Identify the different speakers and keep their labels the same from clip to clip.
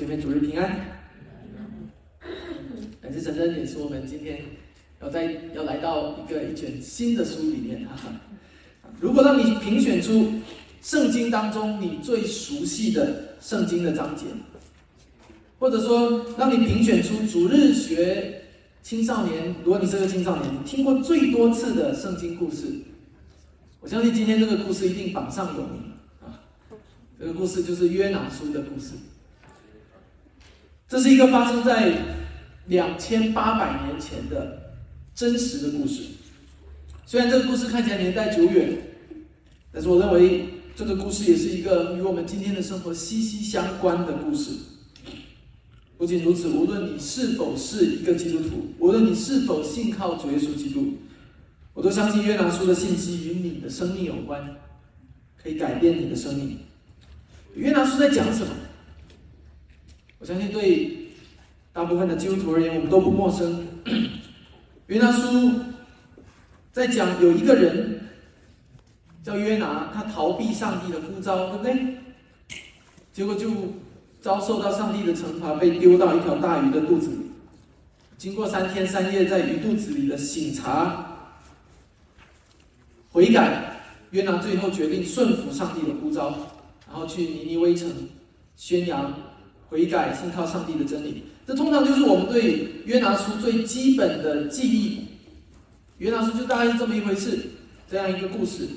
Speaker 1: 姐妹主日平安。感谢神的恩典，是我们今天要在要来到一个一卷新的书里面。哈哈，如果让你评选出圣经当中你最熟悉的圣经的章节，或者说让你评选出主日学青少年，如果你是个青少年，听过最多次的圣经故事，我相信今天这个故事一定榜上有名。这个故事就是约拿书的故事。这是一个发生在两千八百年前的真实的故事。虽然这个故事看起来年代久远，但是我认为这个故事也是一个与我们今天的生活息息相关的故事。不仅如此，无论你是否是一个基督徒，无论你是否信靠主耶稣基督，我都相信约拿书的信息与你的生命有关，可以改变你的生命。约拿书在讲什么？我相信对大部分的基督徒而言，我们都不陌生。约拿书在讲有一个人叫约拿，他逃避上帝的呼召，对不对？结果就遭受到上帝的惩罚，被丢到一条大鱼的肚子里。经过三天三夜在鱼肚子里的醒察、悔改，约拿最后决定顺服上帝的呼召。然后去尼尼微城宣扬悔改、信靠上帝的真理。这通常就是我们对约拿书最基本的记忆。约拿书就大概是这么一回事，这样一个故事。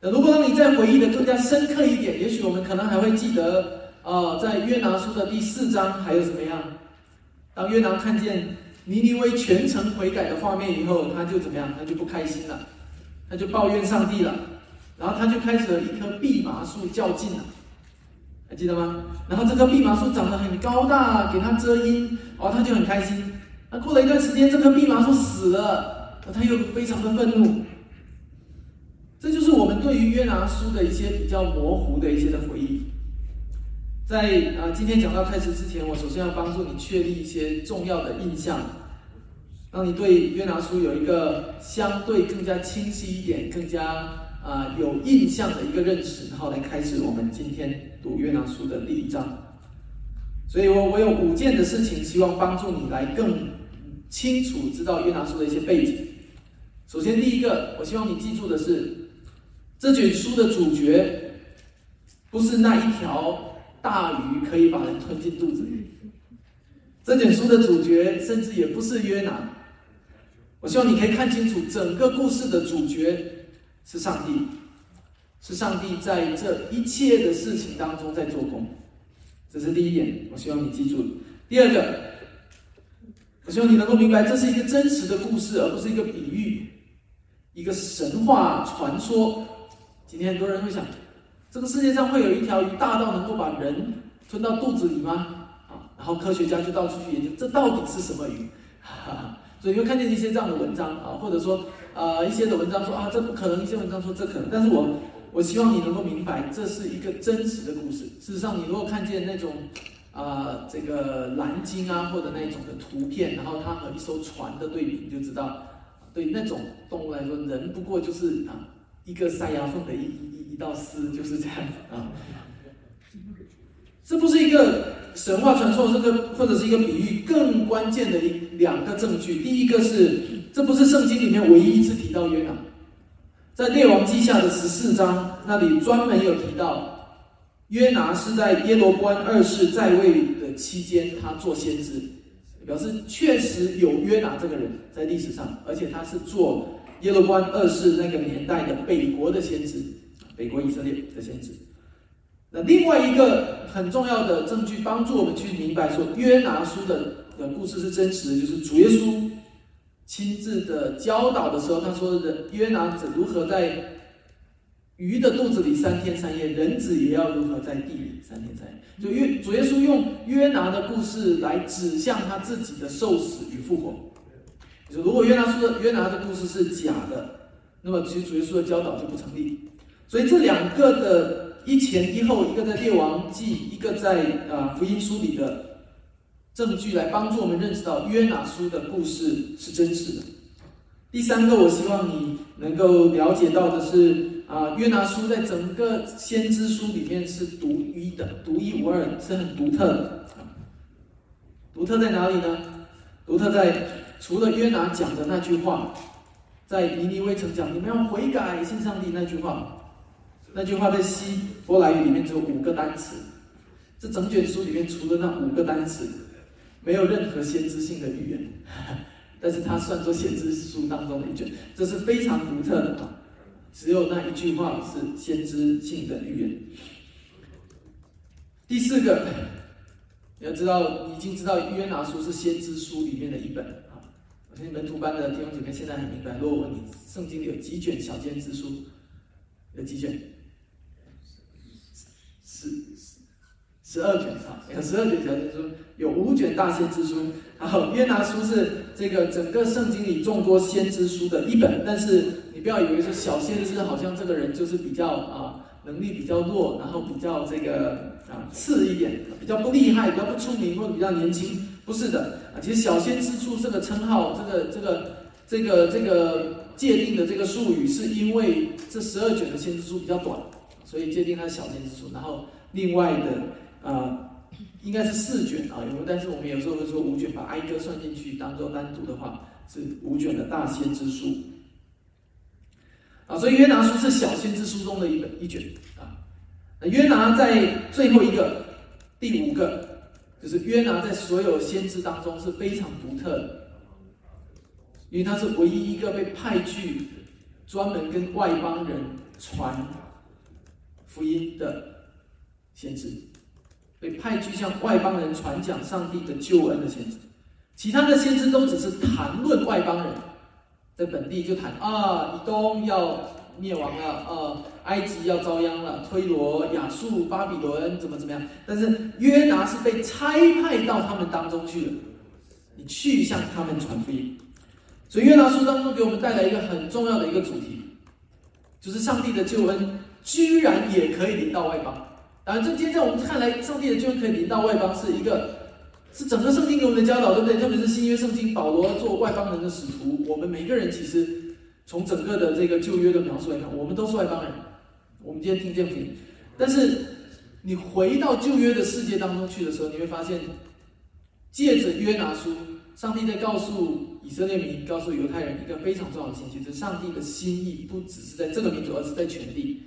Speaker 1: 那如果让你再回忆的更加深刻一点，也许我们可能还会记得，呃，在约拿书的第四章还有什么样？当约拿看见尼尼微全城悔改的画面以后，他就怎么样？他就不开心了，他就抱怨上帝了。然后他就开始了一棵蓖麻树较劲了，还记得吗？然后这棵蓖麻树长得很高大，给它遮阴，哦，他就很开心。那过了一段时间，这棵蓖麻树死了，他又非常的愤怒。这就是我们对于约拿书的一些比较模糊的一些的回忆。在啊，今天讲到开始之前，我首先要帮助你确立一些重要的印象，让你对约拿书有一个相对更加清晰一点、更加。啊，有印象的一个认识，然后来开始我们今天读约拿书的第一章。所以我我有五件的事情，希望帮助你来更清楚知道约拿书的一些背景。首先，第一个，我希望你记住的是，这卷书的主角不是那一条大鱼可以把人吞进肚子里，这卷书的主角甚至也不是约拿。我希望你可以看清楚整个故事的主角。是上帝，是上帝在这一切的事情当中在做工，这是第一点，我希望你记住。第二个，我希望你能够明白，这是一个真实的故事，而不是一个比喻，一个神话传说。今天很多人会想，这个世界上会有一条鱼大到能够把人吞到肚子里吗？啊，然后科学家就到处去研究，这到底是什么鱼？哈哈，所以你会看见一些这样的文章啊，或者说。呃，一些的文章说啊，这不可能；一些文章说这可能。但是我我希望你能够明白，这是一个真实的故事。事实上，你如果看见那种啊，这个蓝鲸啊，或者那种的图片，然后它和一艘船的对比，你就知道，对那种动物来说，人不过就是啊，一个塞牙缝的一一一道丝，就是这样子啊。这不是一个神话传说，这个或者是一个比喻。更关键的一两个证据，第一个是。这不是圣经里面唯一一次提到约拿，在列王记下的十四章那里专门有提到，约拿是在耶罗关二世在位的期间，他做先知，表示确实有约拿这个人在历史上，而且他是做耶罗关二世那个年代的北国的先知，北国以色列的先知。那另外一个很重要的证据，帮助我们去明白说约拿书的的故事是真实的，就是主耶稣。亲自的教导的时候，他说：“人约拿子如何在鱼的肚子里三天三夜，人子也要如何在地里三天三夜。”就约主耶稣用约拿的故事来指向他自己的受死与复活。就如果约拿书的约拿的故事是假的，那么其实主耶稣的教导就不成立。所以这两个的一前一后，一个在列王记，一个在啊福音书里的。证据来帮助我们认识到约拿书的故事是真实的。第三个，我希望你能够了解到的是啊，约拿书在整个先知书里面是独一的、独一无二，是很独特的。独特在哪里呢？独特在除了约拿讲的那句话，在尼尼微城讲你们要悔改信上帝那句话，那句话在希伯来语里面只有五个单词。这整卷书里面除了那五个单词，没有任何先知性的预言，但是它算作先知书当中的一卷，这是非常独特的啊。只有那一句话是先知性的预言。第四个，你要知道，已经知道约拿书是先知书里面的一本啊。我相信门徒班的弟兄姐妹现在很明白。如果问你，圣经里有几卷小先知书？有几卷？十十十二卷啊，有十二卷小先知书，有五卷大先知书。然后约拿书是这个整个圣经里众多先知书的一本，但是。你不要以为是小先知，好像这个人就是比较啊能力比较弱，然后比较这个啊次一点，比较不厉害，比较不出名，或者比较年轻，不是的啊。其实小先知书这个称号，这个这个这个这个界定的这个术语，是因为这十二卷的先知书比较短，所以界定它小先知书。然后另外的啊应该是四卷啊，有但是我们有时候会说五卷，把哀歌算进去当做单独的话，是五卷的大先知书。啊，所以约拿书是小先知书中的一本一卷啊。那约拿在最后一个第五个，就是约拿在所有先知当中是非常独特的，因为他是唯一一个被派去专门跟外邦人传福音的先知，被派去向外邦人传讲上帝的救恩的先知。其他的先知都只是谈论外邦人。在本地就谈啊，以东要灭亡了，啊，埃及要遭殃了，推罗、亚述、巴比伦怎么怎么样？但是约拿是被差派到他们当中去的，你去向他们传福音。所以约拿书当中给我们带来一个很重要的一个主题，就是上帝的救恩居然也可以临到外邦。当然，这今天在我们看来，上帝的救恩可以临到外邦是一个。是整个圣经给我们的教导，对不对？特别是新约圣经，保罗做外邦人的使徒，我们每个人其实从整个的这个旧约的描述来看，我们都是外邦人。我们今天听见品，但是你回到旧约的世界当中去的时候，你会发现，借着约拿书，上帝在告诉以色列民、告诉犹太人一个非常重要的信息：，就是上帝的心意不只是在这个民族，而是在全地。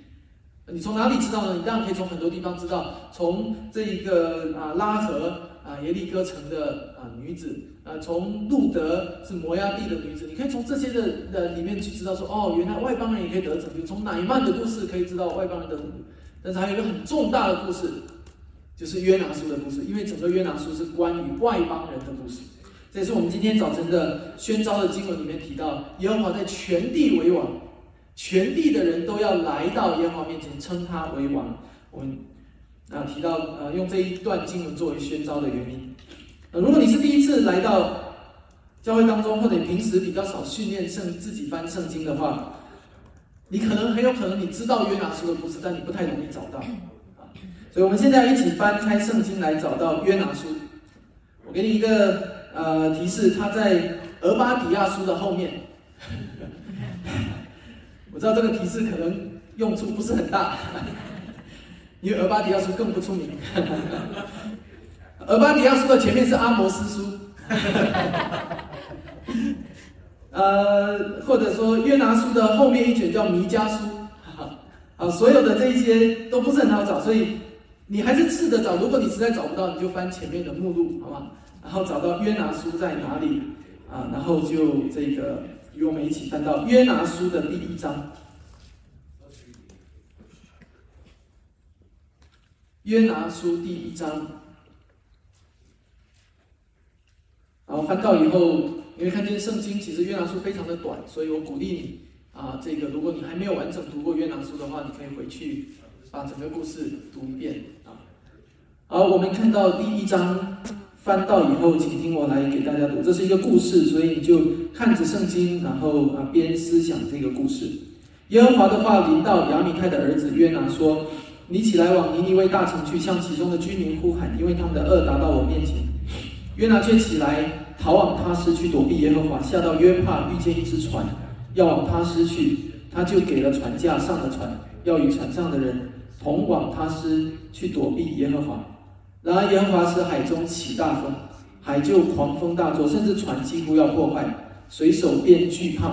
Speaker 1: 你从哪里知道呢？你当然可以从很多地方知道，从这一个啊拉合。啊，耶利哥城的啊女子，啊，从路德是摩崖地的女子，你可以从这些的的里面去知道说，哦，原来外邦人也可以得拯救。从乃曼的故事可以知道外邦人得拯救，但是还有一个很重大的故事，就是约拿书的故事，因为整个约拿书是关于外邦人的故事。这也是我们今天早晨的宣召的经文里面提到，耶和华在全地为王，全地的人都要来到耶和华面前称他为王。我们。啊，提到呃，用这一段经文作为宣召的原因。呃，如果你是第一次来到教会当中，或者你平时比较少训练圣自己翻圣经的话，你可能很有可能你知道约拿书的故事，但你不太容易找到啊。所以，我们现在一起翻开圣经来找到约拿书。我给你一个呃提示，它在俄巴底亚书的后面。我知道这个提示可能用处不是很大。因为俄巴底亚书更不出名，俄巴底亚书的前面是阿摩斯书，呃，或者说约拿书的后面一卷叫弥迦书，啊，所有的这一些都不是很好找，所以你还是试着找。如果你实在找不到，你就翻前面的目录，好吗？然后找到约拿书在哪里啊？然后就这个与我们一起翻到约拿书的第一章。约拿书第一章，然后翻到以后，你会看见圣经其实约拿书非常的短，所以我鼓励你啊，这个如果你还没有完整读过约拿书的话，你可以回去把整个故事读一遍啊。好，我们看到第一章翻到以后，请听我来给大家读，这是一个故事，所以你就看着圣经，然后啊边思想这个故事。耶和华的话临到亚米开的儿子约拿说。你起来往尼尼微大城去，向其中的居民呼喊，因为他们的恶达到我面前。约拿却起来逃往他施去躲避耶和华，下到约帕遇见一只船，要往他施去。他就给了船架，上了船，要与船上的人同往他斯去躲避耶和华。然而耶和华使海中起大风，海就狂风大作，甚至船几乎要破坏，水手便惧怕，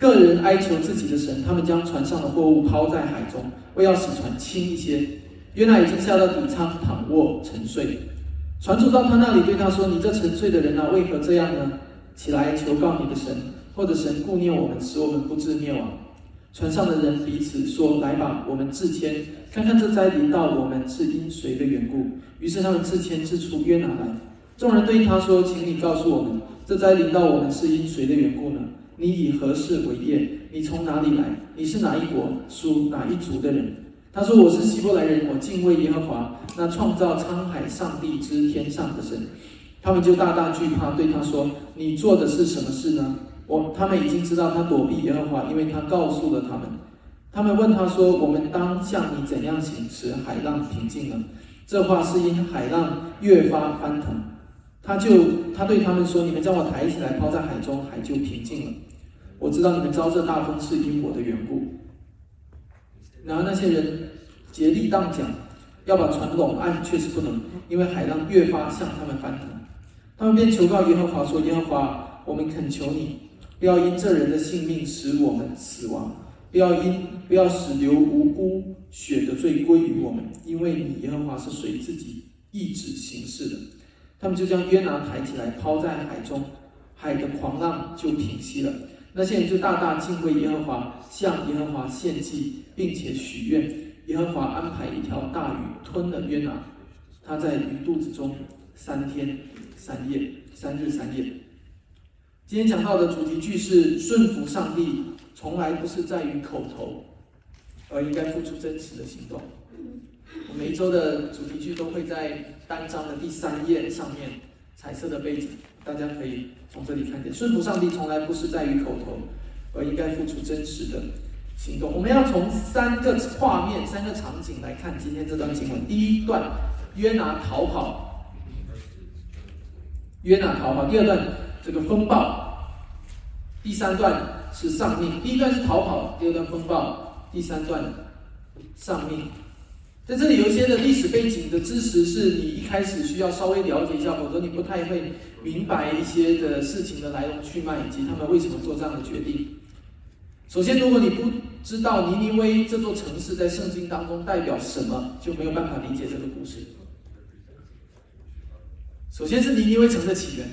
Speaker 1: 个人哀求自己的神，他们将船上的货物抛在海中，为要使船轻一些。约拿已经下到底舱躺卧沉睡。船主到他那里对他说：“你这沉睡的人啊，为何这样呢？起来求告你的神，或者神顾念我们，使我们不致灭亡。”船上的人彼此说：“来吧，我们自谦，看看这灾临到我们是因谁的缘故。”于是他们自谦自出约拿来。众人对他说：“请你告诉我们，这灾临到我们是因谁的缘故呢？你以何事为业？你从哪里来？你是哪一国属哪一族的人？”他说：“我是希伯来人，我敬畏耶和华，那创造沧海上帝之天上的神。”他们就大大惧怕，对他说：“你做的是什么事呢？”我他们已经知道他躲避耶和华，因为他告诉了他们。他们问他说：“我们当向你怎样行，使海浪平静呢？”这话是因海浪越发翻腾。他就他对他们说：“你们将我抬起来，抛在海中，海就平静了。我知道你们遭这大风是因我的缘故。”然而那些人竭力荡桨，要把船拢岸，却是不能，因为海浪越发向他们翻腾。他们便求告耶和华说：“耶和华，我们恳求你。”不要因这人的性命使我们死亡，不要因不要使流无辜血的罪归于我们，因为你耶和华是随自己意志行事的。他们就将约拿抬起来抛在海中，海的狂浪就平息了。那些人就大大敬畏耶和华，向耶和华献祭，并且许愿，耶和华安排一条大鱼吞了约拿，他在鱼肚子中三天三夜，三日三夜。今天讲到的主题句是顺服上帝，从来不是在于口头，而应该付出真实的行动。每一周的主题句都会在单章的第三页上面，彩色的背景，大家可以从这里看见。顺服上帝从来不是在于口头，而应该付出真实的行动。我们要从三个画面、三个场景来看今天这段经文。第一段，约拿逃跑，约拿逃跑。第二段。这个风暴，第三段是丧命。第一段是逃跑，第二段风暴，第三段丧命。在这里有一些的历史背景的知识，是你一开始需要稍微了解一下，否则你不太会明白一些的事情的来龙去脉以及他们为什么做这样的决定。首先，如果你不知道尼尼微这座城市在圣经当中代表什么，就没有办法理解这个故事。首先是尼尼微城的起源。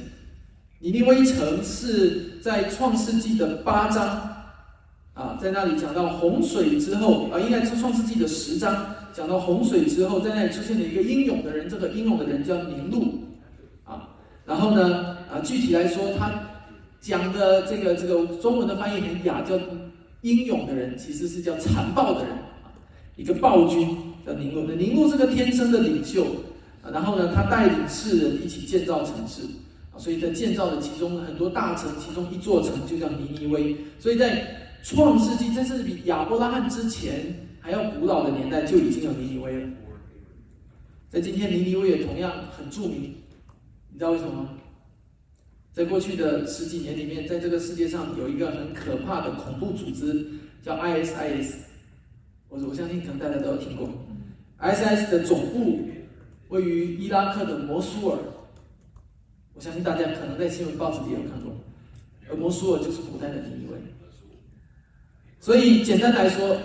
Speaker 1: 尼尼微城是在创世纪的八章啊，在那里讲到洪水之后啊，应该是创世纪的十章讲到洪水之后，在那里出现了一个英勇的人，这个英勇的人叫宁禄啊。然后呢啊，具体来说，他讲的这个这个中文的翻译很雅，叫英勇的人，其实是叫残暴的人啊，一个暴君叫宁禄。那宁禄是个天生的领袖啊，然后呢，他带领世人一起建造城市。所以在建造的其中很多大城，其中一座城就叫尼尼微。所以在创世纪，这是比亚伯拉罕之前还要古老的年代就已经有尼尼微了。在今天，尼尼微也同样很著名。你知道为什么吗？在过去的十几年里面，在这个世界上有一个很可怕的恐怖组织叫 ISIS。我我相信可能大家都有听过。ISIS 的总部位于伊拉克的摩苏尔。相信大家可能在新闻报纸里有看过，而摩苏尔就是古代的尼尼微。所以简单来说，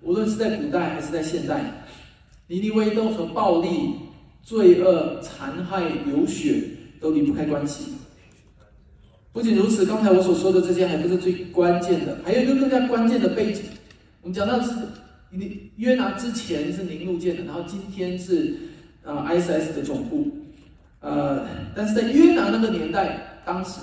Speaker 1: 无论是在古代还是在现代，尼尼微都和暴力、罪恶、残害、流血都离不开关系。不仅如此，刚才我所说的这些还不是最关键的，还有一个更加关键的背景。我们讲到是你约拿之前是宁路建的，然后今天是啊 ISS 的总部。呃，但是在约拿那个年代，当时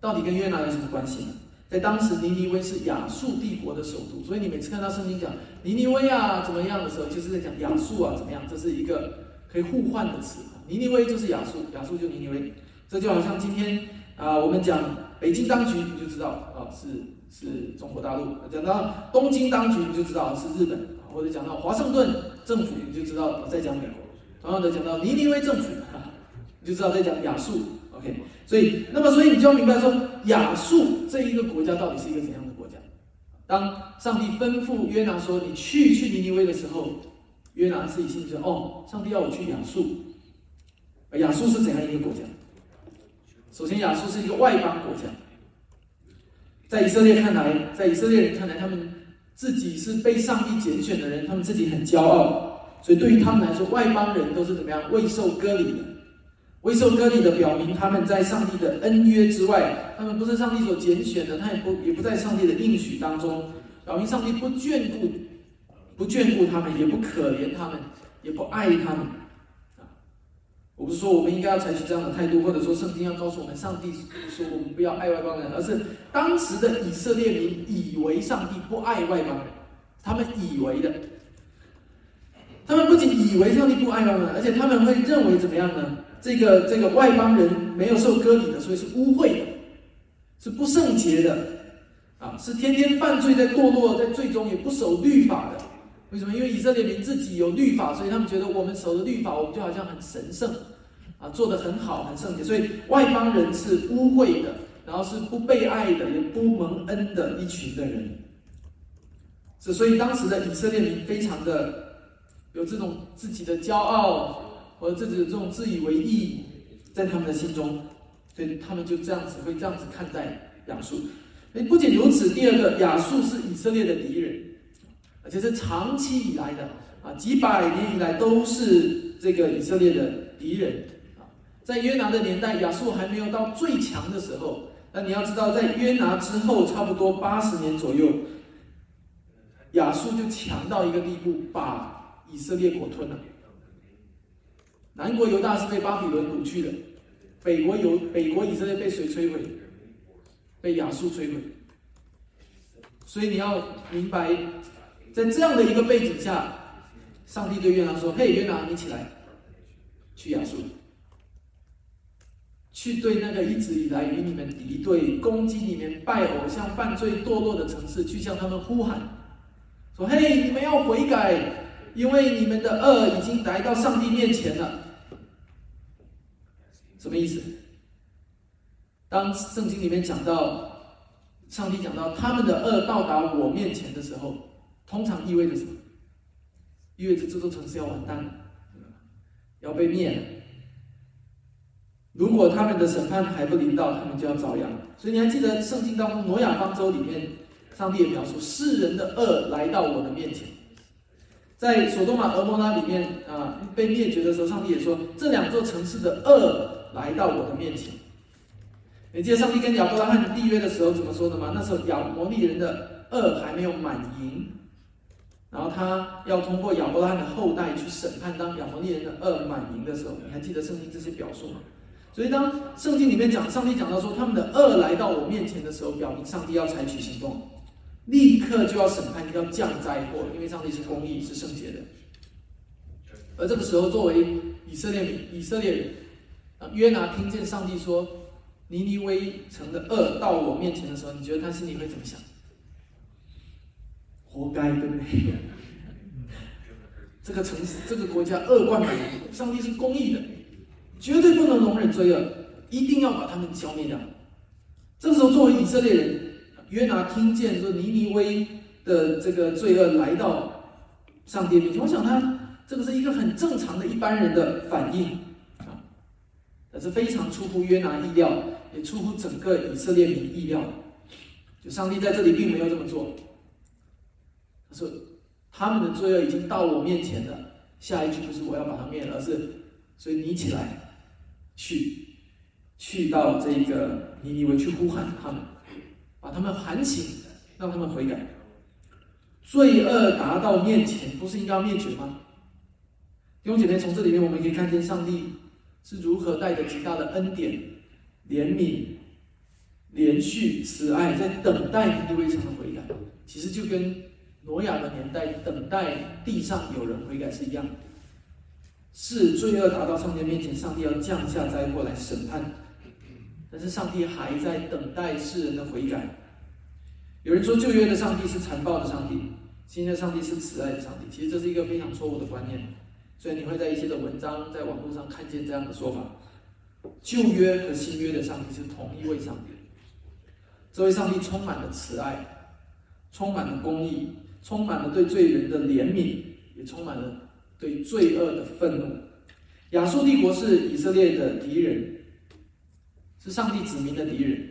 Speaker 1: 到底跟约拿有什么关系呢？在当时，尼尼微是亚述帝国的首都，所以你每次看到圣经讲尼尼微啊怎么样的时候，就是在讲亚述啊怎么样，这是一个可以互换的词。尼尼微就是亚述，亚述就尼尼微，这就好像今天啊，我们讲北京当局，你就知道啊是是中国大陆；讲到东京当局，你就知道是日本；或者讲到华盛顿政府，你就知道在讲美国。同样的，讲到尼尼微政府。就知道在讲亚述，OK，所以那么所以你就要明白说亚述这一个国家到底是一个怎样的国家？当上帝吩咐约拿说：“你去去尼尼微的时候，约拿自己心里说：‘哦，上帝要我去亚述。’亚述是怎样一个国家？首先，亚述是一个外邦国家。在以色列看来，在以色列人看来，他们自己是被上帝拣选的人，他们自己很骄傲，所以对于他们来说，外邦人都是怎么样未受割礼的。未受割礼的，表明他们在上帝的恩约之外，他们不是上帝所拣选的，他也不也不在上帝的应许当中，表明上帝不眷顾，不眷顾他们，也不可怜他们，也不爱他们。啊，我不是说我们应该要采取这样的态度，或者说圣经要告诉我们，上帝说我们不要爱外邦人，而是当时的以色列民以为上帝不爱外邦人，他们以为的，他们不仅以为上帝不爱外邦人，而且他们会认为怎么样呢？这个这个外邦人没有受割礼的，所以是污秽的，是不圣洁的，啊，是天天犯罪在堕落，在最终也不守律法的。为什么？因为以色列民自己有律法，所以他们觉得我们守的律法，我们就好像很神圣，啊，做得很好，很圣洁。所以外邦人是污秽的，然后是不被爱的，也不蒙恩的一群的人。是所以当时的以色列民非常的有这种自己的骄傲。或者自己的这种自以为意，在他们的心中，所以他们就这样子会这样子看待亚述。哎，不仅如此，第二个，亚述是以色列的敌人，而且是长期以来的啊，几百年以来都是这个以色列的敌人啊。在约拿的年代，亚述还没有到最强的时候。那你要知道，在约拿之后，差不多八十年左右，亚述就强到一个地步，把以色列国吞了。南国犹大是被巴比伦掳去的，北国犹北国以色列被谁摧毁？被亚述摧毁。所以你要明白，在这样的一个背景下，上帝对约拿说：“嘿，约拿，你起来，去亚述，去对那个一直以来与你们敌对、攻击你们、拜偶像、犯罪堕落的城市，去向他们呼喊，说：嘿，你们要悔改，因为你们的恶已经来到上帝面前了。”什么意思？当圣经里面讲到上帝讲到他们的恶到达我面前的时候，通常意味着什么？意味着这座城市要完蛋了，要被灭了。如果他们的审判还不临到，他们就要遭殃。所以你还记得圣经当中挪亚方舟里面，上帝也描述世人的恶来到我的面前。在索多玛、俄摩拉里面啊，被灭绝的时候，上帝也说这两座城市的恶。来到我的面前，你记得上帝跟亚伯拉罕立约的时候怎么说的吗？那时候亚摩利人的恶还没有满盈，然后他要通过亚伯拉罕的后代去审判当亚摩利人的恶满盈的时候，你还记得圣经这些表述吗？所以当圣经里面讲，上帝讲到说他们的恶来到我面前的时候，表明上帝要采取行动，立刻就要审判，要降灾祸，因为上帝是公义、是圣洁的。而这个时候，作为以色列、以色列人。约拿听见上帝说尼尼微城的恶到我面前的时候，你觉得他心里会怎么想？活该，对不对？这个城市、这个国家恶贯满盈，上帝是公义的，绝对不能容忍罪恶，一定要把他们消灭掉。这时候，作为以色列人，约拿听见说尼尼微的这个罪恶来到上帝面前，我想他这个是一个很正常的一般人的反应。可是非常出乎约拿意料，也出乎整个以色列民意料。就上帝在这里并没有这么做。他说：“他们的罪恶已经到我面前了。”下一句不是我要把他灭了，而是所以你起来，去，去到这个尼尼微去呼喊他们，把他们喊醒，让他们悔改。罪恶达到面前，不是应该要灭绝吗？弟兄姐妹，从这里面我们可以看见上帝。是如何带着极大的恩典、怜悯、连续慈爱，在等待尼尼微城的悔改。其实就跟挪亚的年代等待地上有人悔改是一样的。是罪恶达到上帝面前，上帝要降下灾祸来审判。但是上帝还在等待世人的悔改。有人说旧约的上帝是残暴的上帝，新的上帝是慈爱的上帝。其实这是一个非常错误的观念。所以你会在一些的文章、在网络上看见这样的说法：旧约和新约的上帝是同一位上帝。这位上帝充满了慈爱，充满了公义，充满了对罪人的怜悯，也充满了对罪恶的愤怒。亚述帝国是以色列的敌人，是上帝子民的敌人。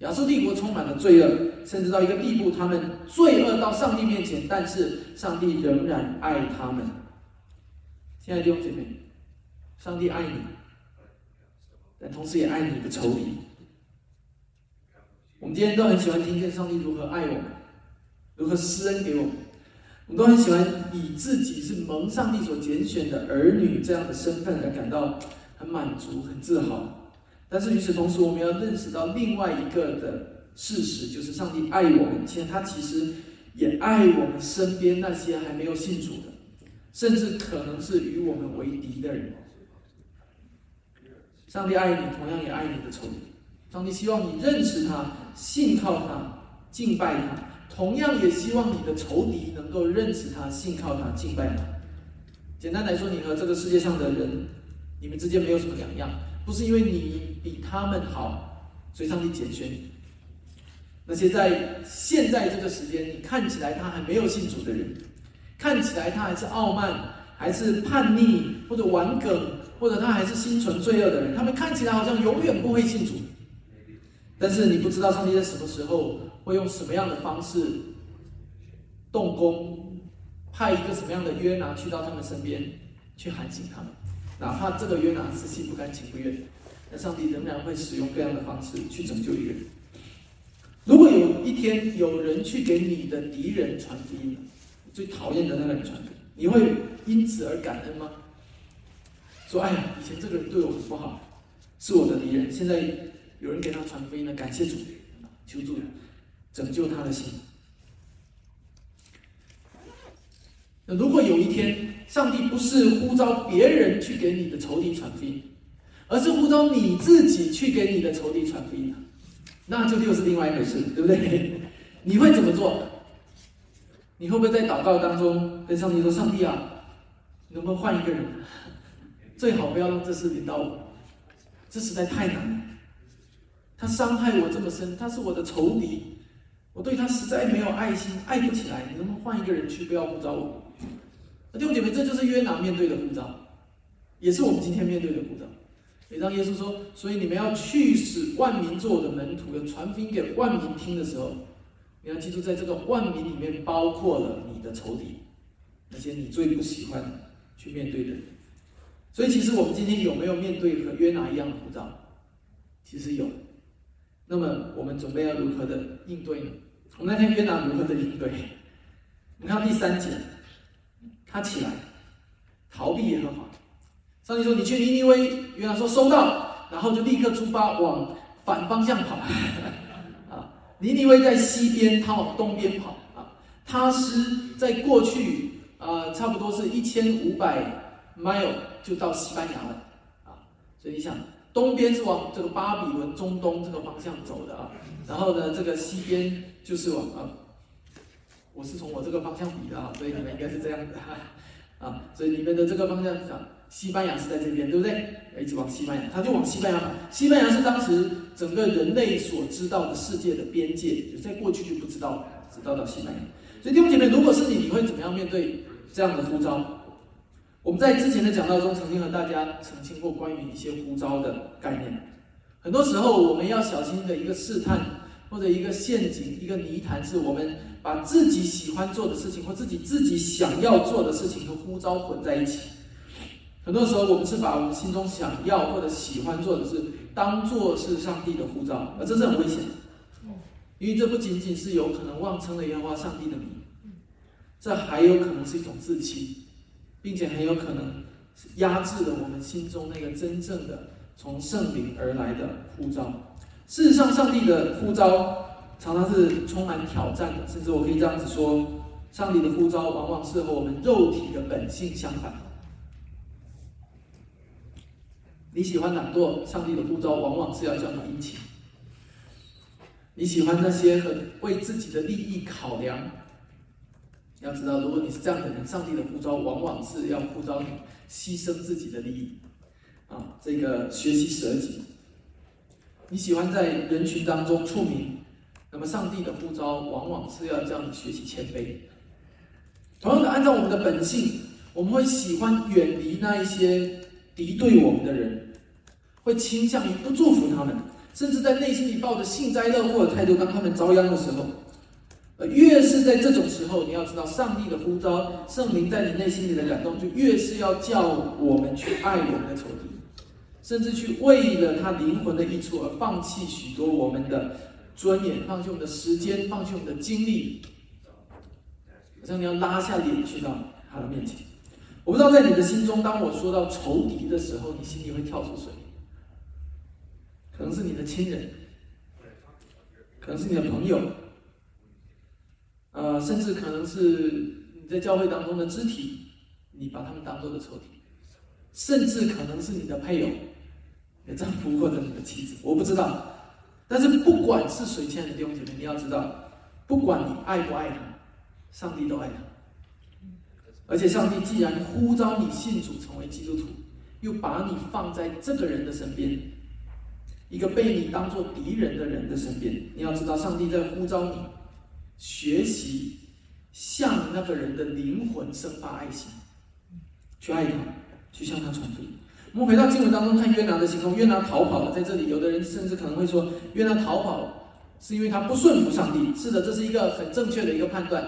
Speaker 1: 亚述帝国充满了罪恶，甚至到一个地步，他们罪恶到上帝面前，但是上帝仍然爱他们。亲爱的弟兄姐妹，上帝爱你，但同时也爱你的仇敌。我们今天都很喜欢听见上帝如何爱我们，如何施恩给我们。我们都很喜欢以自己是蒙上帝所拣选的儿女这样的身份而感到很满足、很自豪。但是与此同时，我们要认识到另外一个的事实，就是上帝爱我们，且他其实也爱我们身边那些还没有信主的，甚至可能是与我们为敌的人。上帝爱你，同样也爱你的仇敌。上帝希望你认识他、信靠他、敬拜他，同样也希望你的仇敌能够认识他、信靠他、敬拜他。简单来说，你和这个世界上的人，你们之间没有什么两样，不是因为你比他们好，所以上帝拣选你。那些在现在这个时间，你看起来他还没有信主的人，看起来他还是傲慢、还是叛逆或者顽梗，或者他还是心存罪恶的人，他们看起来好像永远不会信主。但是你不知道上帝在什么时候会用什么样的方式动工，派一个什么样的约拿去到他们身边去喊醒他们，哪怕这个约拿是心不甘情不愿，那上帝仍然会使用各样的方式去拯救一个人。如果有一天有人去给你的敌人传福音，最讨厌的那个人传福音，你会因此而感恩吗？说：“哎呀，以前这个人对我很不好，是我的敌人，现在。”有人给他传福音了，感谢主，求助，拯救他的心。那如果有一天，上帝不是呼召别人去给你的仇敌传福音，而是呼召你自己去给你的仇敌传福音那就又是另外一回事，对不对？你会怎么做？你会不会在祷告当中跟上帝说：“上帝啊，能不能换一个人？最好不要让这事临到我，这实在太难了。”他伤害我这么深，他是我的仇敌，我对他实在没有爱心，爱不起来。你能不能换一个人去，不要呼召我？弟兄姐妹，这就是约拿面对的呼召，也是我们今天面对的呼召。也让耶稣说：“所以你们要去使万民做我的门徒，传福音给万民听的时候，你要记住，在这个万民里面包括了你的仇敌，那些你最不喜欢去面对的人。所以，其实我们今天有没有面对和约拿一样的呼召？其实有。”那么我们准备要如何的应对呢？我们来看约拿如何的应对。你看第三节，他起来逃避耶和华。上帝说：“你去尼尼微。”约拿说：“收到。”然后就立刻出发往反方向跑。尼尼微在西边，他往东边跑。啊，他是在过去啊，差不多是一千五百 mile 就到西班牙了。啊，所以你想。东边是往这个巴比伦中东这个方向走的啊，然后呢，这个西边就是往啊，我是从我这个方向比的啊，所以你们应该是这样的啊，所以你们的这个方向讲，西班牙是在这边，对不对？一直往西班牙，他就往西班牙跑。西班牙是当时整个人类所知道的世界的边界，在过去就不知道，知道到西班牙。所以弟兄姐妹，如果是你，你会怎么样面对这样的呼召？我们在之前的讲道中，曾经和大家澄清过关于一些呼召的概念。很多时候，我们要小心的一个试探，或者一个陷阱、一个泥潭，是我们把自己喜欢做的事情，或自己自己想要做的事情和呼召混在一起。很多时候，我们是把我们心中想要或者喜欢做的事，当做是上帝的护照，而这是很危险的。因为这不仅仅是有可能妄称了烟花上帝的名，这还有可能是一种自欺。并且很有可能压制了我们心中那个真正的从圣灵而来的护照。事实上，上帝的呼召常常是充满挑战的，甚至我可以这样子说：，上帝的呼召往往是和我们肉体的本性相反。你喜欢懒惰，上帝的呼召往往是要叫你殷勤；你喜欢那些和为自己的利益考量。要知道，如果你是这样的人，上帝的呼召往往是要呼召你牺牲自己的利益，啊，这个学习舍己。你喜欢在人群当中出名，那么上帝的呼召往往是要叫你学习谦卑。同样的，按照我们的本性，我们会喜欢远离那一些敌对我们的人，会倾向于不祝福他们，甚至在内心里抱着幸灾乐祸的态度，当他们遭殃的时候。呃，越是在这种时候，你要知道，上帝的呼召，圣灵在你内心里的感动，就越是要叫我们去爱我们的仇敌，甚至去为了他灵魂的益处而放弃许多我们的尊严，放弃我们的时间，放弃我们的精力，好像你要拉下脸去到他的面前。我不知道在你的心中，当我说到仇敌的时候，你心里会跳出谁？可能是你的亲人，可能是你的朋友。呃，甚至可能是你在教会当中的肢体，你把他们当做的仇敌，甚至可能是你的配偶、你的丈夫或者你的妻子，我不知道。但是不管是谁，亲爱的弟兄姐妹，你要知道，不管你爱不爱他，上帝都爱他。而且上帝既然呼召你信主成为基督徒，又把你放在这个人的身边，一个被你当做敌人的人的身边，你要知道，上帝在呼召你。学习向那个人的灵魂生发爱心，去爱他，去向他传福音。我们回到经文当中看约拿的行动，约拿逃跑了。在这里，有的人甚至可能会说，约拿逃跑是因为他不顺服上帝。是的，这是一个很正确的一个判断。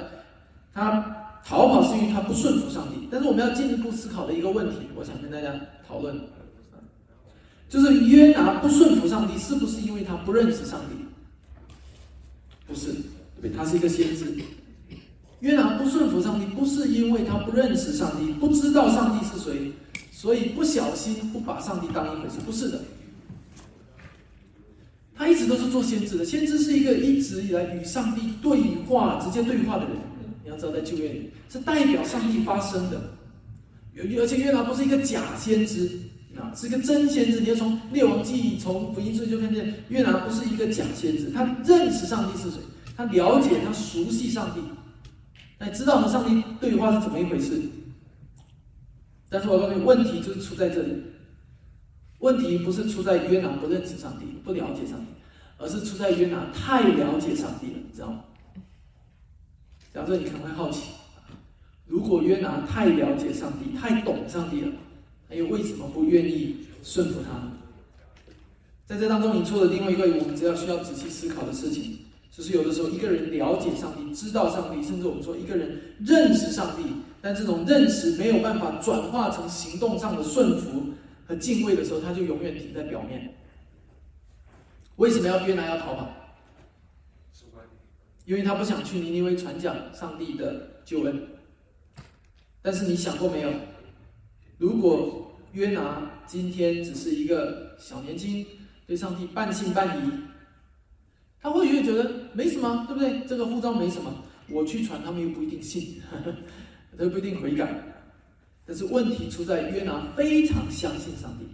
Speaker 1: 他逃跑是因为他不顺服上帝。但是我们要进一步思考的一个问题，我想跟大家讨论，就是约拿不顺服上帝，是不是因为他不认识上帝？不是。对，他是一个先知。约拿不顺服上帝，不是因为他不认识上帝，不知道上帝是谁，所以不小心不把上帝当一回事。不是的，他一直都是做先知的。先知是一个一直以来与上帝对话、直接对话的人。你要知道，在旧约里是代表上帝发声的。而且约拿不是一个假先知啊，是一个真先知。你要从列王记、从福音书就看见，约拿不是一个假先知，他认识上帝是谁。他了解，他熟悉上帝，哎，知道和上帝对话是怎么一回事。但是我告诉你，问题就是出在这里。问题不是出在约拿不认识上帝、不了解上帝，而是出在约拿太了解上帝了，你知道吗？讲这你可能会好奇，如果约拿太了解上帝、太懂上帝了，他又为什么不愿意顺服他呢？在这当中，你做的另外一个我们只要需要仔细思考的事情。就是有的时候，一个人了解上帝，知道上帝，甚至我们说一个人认识上帝，但这种认识没有办法转化成行动上的顺服和敬畏的时候，他就永远停在表面。为什么要约拿要逃跑？因为他不想去尼尼微传讲上帝的救恩。但是你想过没有？如果约拿今天只是一个小年轻，对上帝半信半疑。他或许觉得没什么，对不对？这个护照没什么，我去传，他们又不一定信，他又不一定悔改。但是问题出在约拿非常相信上帝，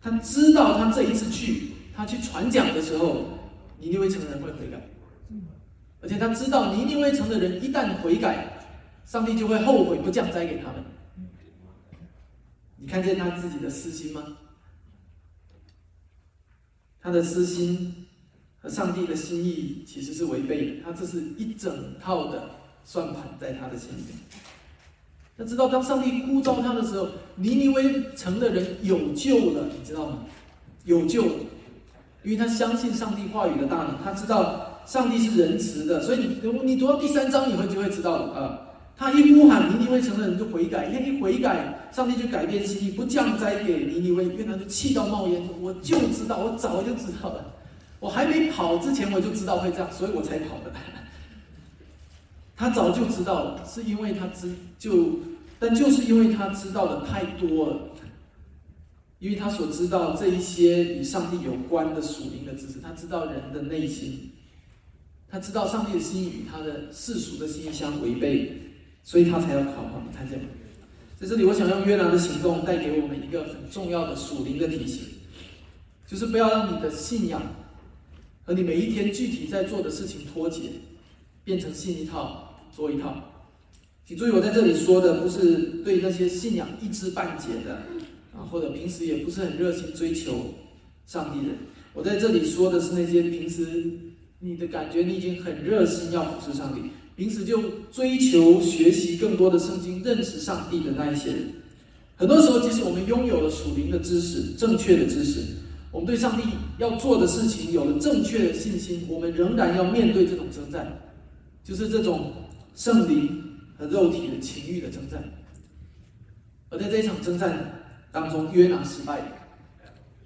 Speaker 1: 他知道他这一次去，他去传讲的时候，尼尼微城的人会悔改，而且他知道尼尼微城的人一旦悔改，上帝就会后悔不降灾给他们。看见他自己的私心吗？他的私心和。上帝的心意其实是违背的，他这是一整套的算盘在他的心里。他知道，当上帝呼召他的时候，尼尼微城的人有救了，你知道吗？有救，因为他相信上帝话语的大能，他知道上帝是仁慈的，所以你你读到第三章，你会就会知道了啊。他一呼喊，尼尼微城的人就悔改，一悔改，上帝就改变心意，不降灾给尼尼微，因为他就气到冒烟，我就知道，我早就知道了。我还没跑之前，我就知道会这样，所以我才跑的。他早就知道了，是因为他知就，但就是因为他知道的太多了，因为他所知道这一些与上帝有关的属灵的知识，他知道人的内心，他知道上帝的心与他的世俗的心相违背，所以他才要逃跑。你看见吗？在这里，我想用约拿的行动带给我们一个很重要的属灵的提醒，就是不要让你的信仰。和你每一天具体在做的事情脱节，变成信一套做一套。请注意，我在这里说的不是对那些信仰一知半解的啊，或者平时也不是很热心追求上帝的。我在这里说的是那些平时你的感觉你已经很热心要服侍上帝，平时就追求学习更多的圣经，认识上帝的那一些人。很多时候，即使我们拥有了属灵的知识、正确的知识，我们对上帝要做的事情有了正确的信心，我们仍然要面对这种征战，就是这种圣灵和肉体的情欲的征战。而在这一场征战当中，约拿失败，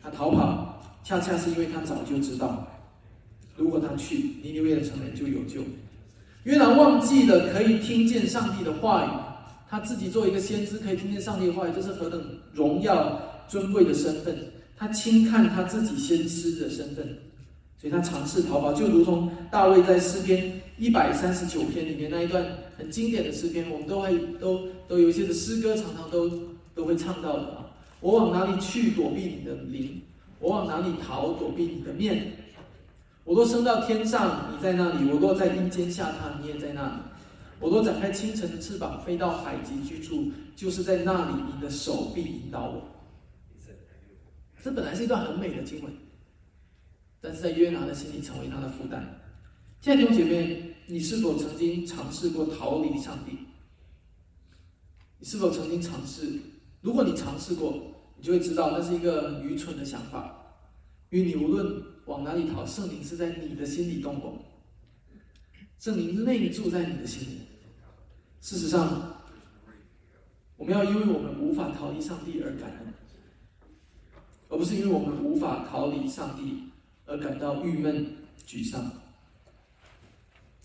Speaker 1: 他逃跑，恰恰是因为他早就知道，如果他去尼尼微的城门就有救。约拿忘记了可以听见上帝的话语。他自己做一个先知，可以听见上帝的话语，这是何等荣耀尊贵的身份！他轻看他自己先知的身份，所以他尝试逃跑，就如同大卫在诗篇一百三十九篇里面那一段很经典的诗篇，我们都会都都有一些的诗歌，常常都都会唱到的啊！我往哪里去躲避你的灵？我往哪里逃躲避你的面？我若升到天上，你在那里；我若在阴间下榻，你也在那里。我若展开清晨的翅膀，飞到海极居住，就是在那里，你的手臂引导我。这本来是一段很美的经文，但是在约拿的心里成为他的负担。亲爱的弟兄姐妹，你是否曾经尝试过逃离上帝？你是否曾经尝试？如果你尝试过，你就会知道那是一个愚蠢的想法，因为你无论往哪里逃，圣灵是在你的心里动过，圣灵是内住在你的心里。事实上，我们要因为我们无法逃离上帝而感恩，而不是因为我们无法逃离上帝而感到郁闷、沮丧。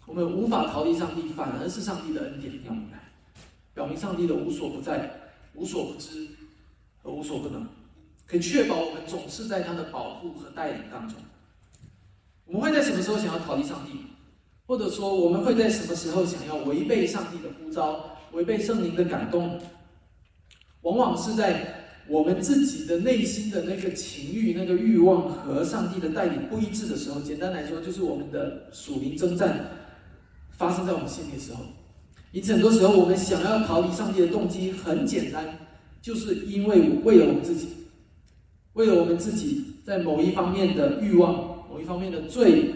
Speaker 1: 我们无法逃离上帝，反而是上帝的恩典。要明白，表明上帝的无所不在、无所不知和无所不能，可以确保我们总是在他的保护和带领当中。我们会在什么时候想要逃离上帝？或者说，我们会在什么时候想要违背上帝的呼召，违背圣灵的感动？往往是在我们自己的内心的那个情欲、那个欲望和上帝的带领不一致的时候。简单来说，就是我们的属灵征战发生在我们心里的时候。因此，很多时候我们想要逃离上帝的动机很简单，就是因为为了我们自己，为了我们自己在某一方面的欲望、某一方面的罪。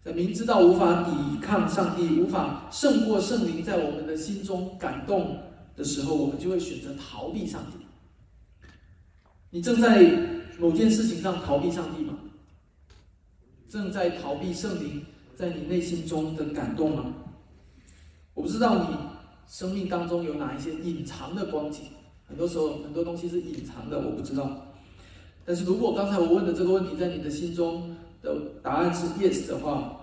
Speaker 1: 在明知道无法抵抗上帝，无法胜过圣灵在我们的心中感动的时候，我们就会选择逃避上帝。你正在某件事情上逃避上帝吗？正在逃避圣灵在你内心中的感动吗？我不知道你生命当中有哪一些隐藏的光景，很多时候很多东西是隐藏的，我不知道。但是如果刚才我问的这个问题在你的心中，的答案是 yes 的话，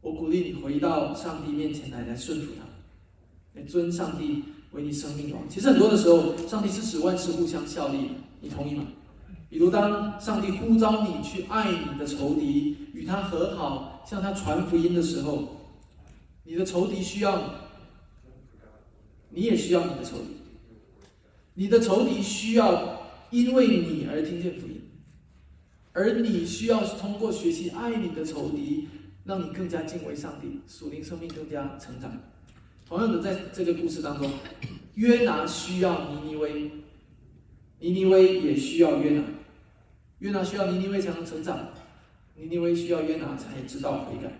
Speaker 1: 我鼓励你回到上帝面前来，来顺服他，来尊上帝为你生命王。其实很多的时候，上帝是使万事互相效力，你同意吗？比如当上帝呼召你去爱你的仇敌，与他和好，向他传福音的时候，你的仇敌需要，你也需要你的仇敌，你的仇敌需要因为你而听见福音。而你需要通过学习爱你的仇敌，让你更加敬畏上帝，属灵生命更加成长。同样的，在这个故事当中，约拿需要尼尼微，尼尼微也需要约拿。约拿需要尼尼微才能成长，尼尼微需要约拿才知道悔改。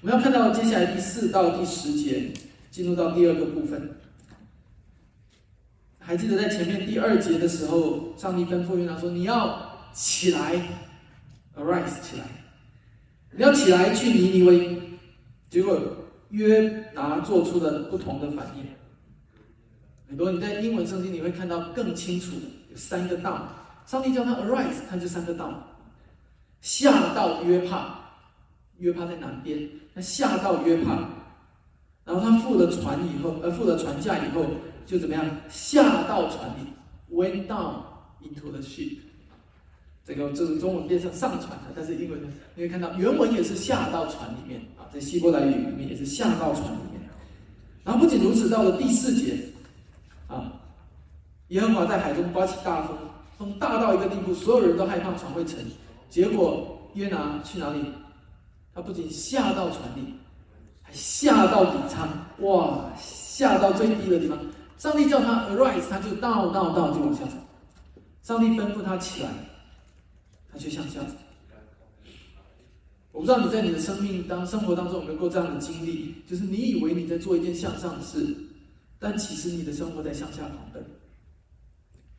Speaker 1: 我们要看到接下来第四到第十节，进入到第二个部分。还记得在前面第二节的时候，上帝吩咐约拿说：“你要起来。” Arise 起来，你要起来去尼尼微。结果约拿做出了不同的反应。很多你在英文圣经你会看到更清楚，有三个道。上帝叫他 Arise，他就三个道。下到约帕，约帕在南边，他下到约帕，然后他付了船以后，呃，付了船价以后，就怎么样？下到船里，Went down into the ship。这个这是中文变成上船了，但是英文呢，你会看到原文也是下到船里面啊，在希伯来语里面也是下到船里面。然后不仅如此，到了第四节啊，耶和华在海中刮起大风，风大到一个地步，所有人都害怕船会沉。结果约拿去哪里？他不仅下到船里，还下到底舱，哇，下到最低的地方。上帝叫他 arise，他就倒倒倒就往下走。上帝吩咐他起来。他就向下。我不知道你在你的生命当生活当中有没有过这样的经历，就是你以为你在做一件向上的事，但其实你的生活在向下狂奔。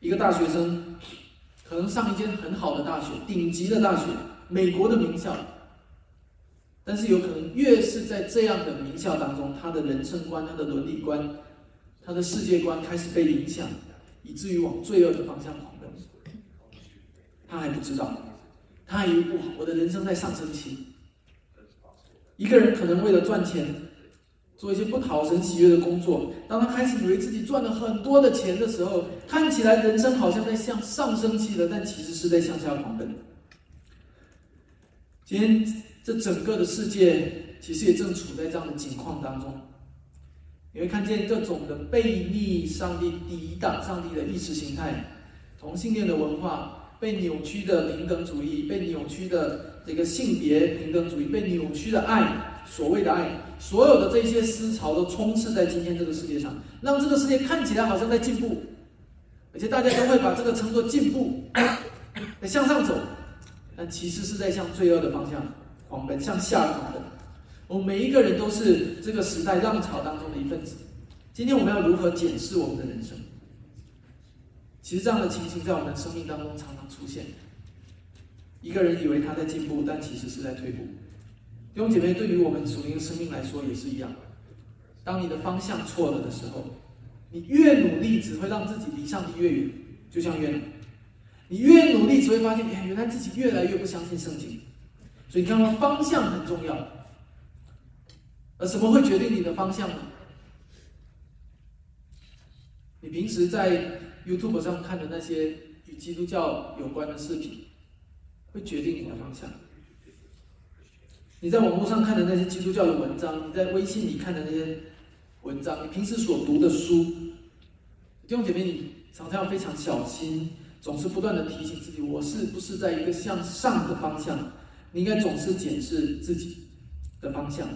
Speaker 1: 一个大学生可能上一间很好的大学，顶级的大学，美国的名校，但是有可能越是在这样的名校当中，他的人生观、他的伦理观、他的世界观开始被影响，以至于往罪恶的方向狂奔。他还不知道，他还以为不，我的人生在上升期。一个人可能为了赚钱，做一些不讨神喜悦的工作。当他开始以为自己赚了很多的钱的时候，看起来人生好像在向上升期了，但其实是在向下狂奔。今天这整个的世界其实也正处在这样的境况当中。你会看见各种的背逆上帝、抵挡上帝的意识形态，同性恋的文化。被扭曲的平等主义，被扭曲的这个性别平等主义，被扭曲的爱，所谓的爱，所有的这些思潮都充斥在今天这个世界上，让这个世界看起来好像在进步，而且大家都会把这个称作进步，向上走，但其实是在向罪恶的方向狂奔，向下狂奔。我们每一个人都是这个时代浪潮当中的一份子。今天我们要如何检视我们的人生？其实这样的情形在我们生命当中常常出现。一个人以为他在进步，但其实是在退步。弟兄姐妹，对于我们属灵的生命来说也是一样。当你的方向错了的时候，你越努力只会让自己离上帝越远，就像约拿。你越努力只会发现，哎，原来自己越来越不相信圣经。所以你看到方向很重要。而什么会决定你的方向呢？你平时在。YouTube 上看的那些与基督教有关的视频，会决定你的方向。你在网络上看的那些基督教的文章，你在微信里看的那些文章，你平时所读的书，弟兄姐妹，你常常要非常小心，总是不断的提醒自己，我是不是在一个向上的方向？你应该总是检视自己的方向。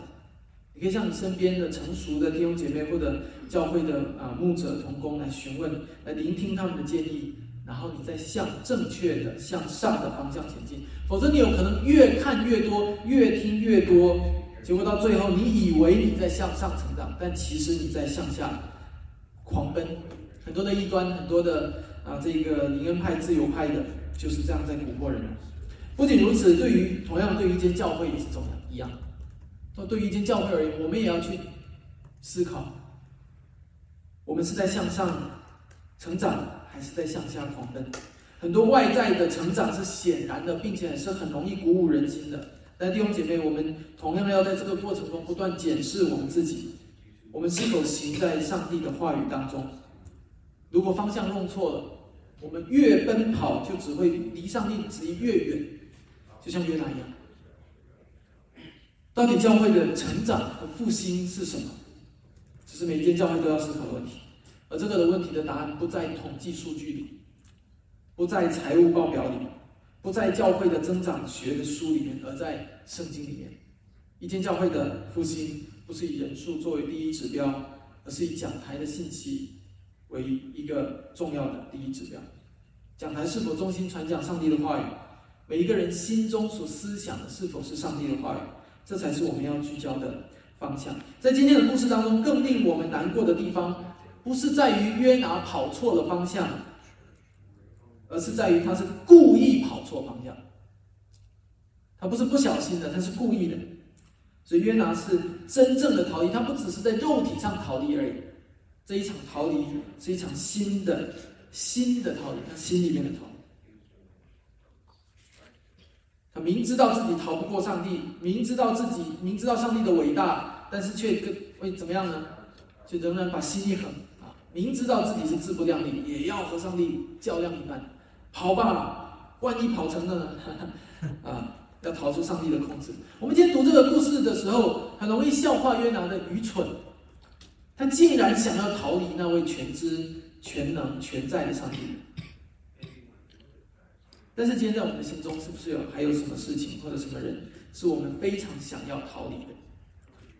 Speaker 1: 你可以向你身边的成熟的弟兄姐妹或者教会的啊牧者同工来询问，来聆听他们的建议，然后你再向正确的向上的方向前进。否则，你有可能越看越多，越听越多，结果到最后，你以为你在向上成长，但其实你在向下狂奔。很多的异端，很多的啊这个灵恩派、自由派的，就是这样在蛊惑人。不仅如此，对于同样对于一间教会也是这样一样。那对于一间教会而言，我们也要去思考：我们是在向上成长，还是在向下狂奔？很多外在的成长是显然的，并且是很容易鼓舞人心的。但弟兄姐妹，我们同样要在这个过程中不断检视我们自己：我们是否行在上帝的话语当中？如果方向弄错了，我们越奔跑就只会离上帝旨意越远，就像约拿一样。到底教会的成长和复兴是什么？这是每一间教会都要思考的问题。而这个的问题的答案不在统计数据里，不在财务报表里，不在教会的增长学的书里面，而在圣经里面。一间教会的复兴不是以人数作为第一指标，而是以讲台的信息为一个重要的第一指标。讲台是否忠心传讲上帝的话语？每一个人心中所思想的是否是上帝的话语？这才是我们要聚焦的方向。在今天的故事当中，更令我们难过的地方，不是在于约拿跑错了方向，而是在于他是故意跑错方向。他不是不小心的，他是故意的。所以约拿是真正的逃离，他不只是在肉体上逃离而已。这一场逃离是一场新的、新的逃离，他心里面的逃。他明知道自己逃不过上帝，明知道自己明知道上帝的伟大，但是却跟会怎么样呢？就仍然把心一横啊！明知道自己是自不量力，也要和上帝较量一番。跑吧，万一跑成了呢？啊，要逃出上帝的控制。我们今天读这个故事的时候，很容易笑话约拿的愚蠢。他竟然想要逃离那位全知、全能、全在的上帝。但是今天在我们的心中，是不是有还有什么事情或者什么人，是我们非常想要逃离的？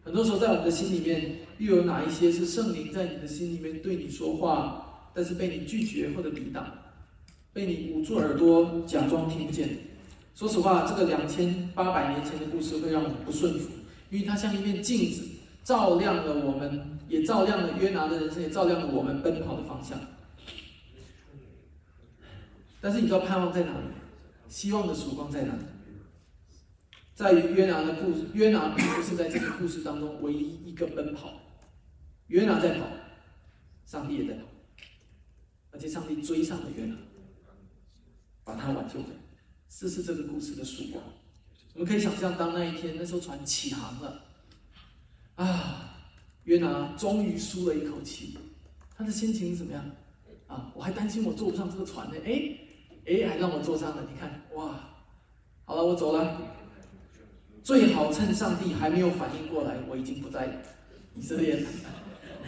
Speaker 1: 很多时候，在我们的心里面，又有哪一些是圣灵在你的心里面对你说话，但是被你拒绝或者抵挡，被你捂住耳朵假装听不见？说实话，这个两千八百年前的故事会让我们不顺服，因为它像一面镜子，照亮了我们，也照亮了约拿的人生，也照亮了我们奔跑的方向。但是你知道盼望在哪里？希望的曙光在哪里？在于约拿的故事，约拿并不是在这个故事当中唯一一个奔跑。约拿在跑，上帝也在跑，而且上帝追上了约拿，把他挽救了。这是这个故事的曙光。我们可以想象，当那一天那艘船起航了，啊，约拿终于舒了一口气，他的心情怎么样？啊，我还担心我坐不上这个船呢，哎，哎，还让我坐上了。你看，哇，好了，我走了。最好趁上帝还没有反应过来，我已经不在以色列了。